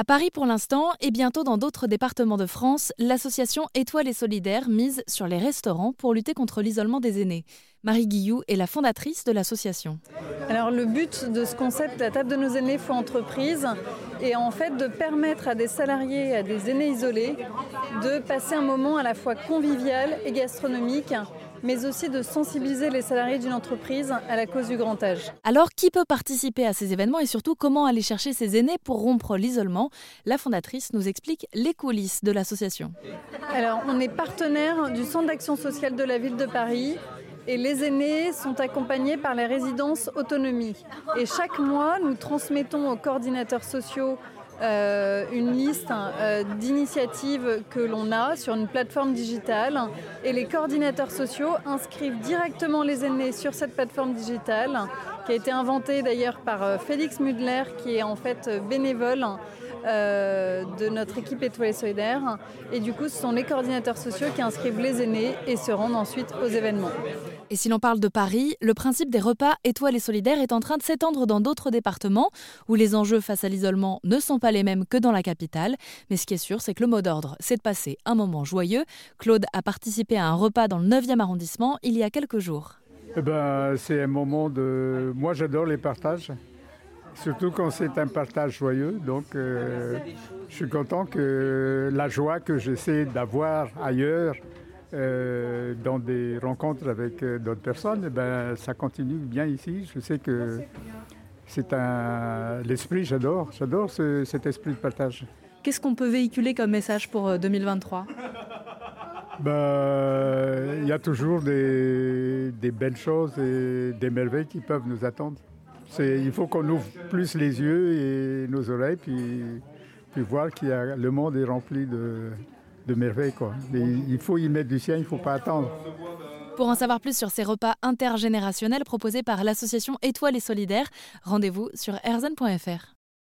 À Paris pour l'instant et bientôt dans d'autres départements de France, l'association Étoile et Solidaire mise sur les restaurants pour lutter contre l'isolement des aînés. Marie Guillou est la fondatrice de l'association. Alors le but de ce concept, la table de nos aînés faut entreprise, est en fait de permettre à des salariés, à des aînés isolés, de passer un moment à la fois convivial et gastronomique mais aussi de sensibiliser les salariés d'une entreprise à la cause du grand âge. Alors, qui peut participer à ces événements et surtout comment aller chercher ces aînés pour rompre l'isolement? La fondatrice nous explique les coulisses de l'association. Alors, on est partenaire du Centre d'action sociale de la ville de Paris. Et les aînés sont accompagnés par les résidences autonomie. Et chaque mois, nous transmettons aux coordinateurs sociaux euh, une liste euh, d'initiatives que l'on a sur une plateforme digitale. Et les coordinateurs sociaux inscrivent directement les aînés sur cette plateforme digitale qui a été inventée d'ailleurs par euh, Félix Mudler qui est en fait bénévole de notre équipe Étoile solidaire. Et du coup, ce sont les coordinateurs sociaux qui inscrivent les aînés et se rendent ensuite aux événements. Et si l'on parle de Paris, le principe des repas Étoile et solidaire est en train de s'étendre dans d'autres départements où les enjeux face à l'isolement ne sont pas les mêmes que dans la capitale. Mais ce qui est sûr, c'est que le mot d'ordre, c'est de passer un moment joyeux. Claude a participé à un repas dans le 9e arrondissement il y a quelques jours. Eh ben, c'est un moment de... Moi, j'adore les partages. Surtout quand c'est un partage joyeux. Donc, euh, je suis content que la joie que j'essaie d'avoir ailleurs, euh, dans des rencontres avec euh, d'autres personnes, eh ben, ça continue bien ici. Je sais que c'est un l'esprit, j'adore, j'adore cet esprit de partage. Qu'est-ce qu'on peut véhiculer comme message pour 2023 euh, ben, Il y a toujours des, belles choses et des merveilles qui peuvent nous attendre. Il faut qu'on ouvre plus les yeux et nos oreilles, puis, voir que le monde est rempli de, merveilles. Quoi. Il faut y mettre du sien, il ne faut pas attendre. Pour en savoir plus sur ces repas intergénérationnels proposés par l'association Étoile et Solidaire, rendez-vous sur erzen.fr.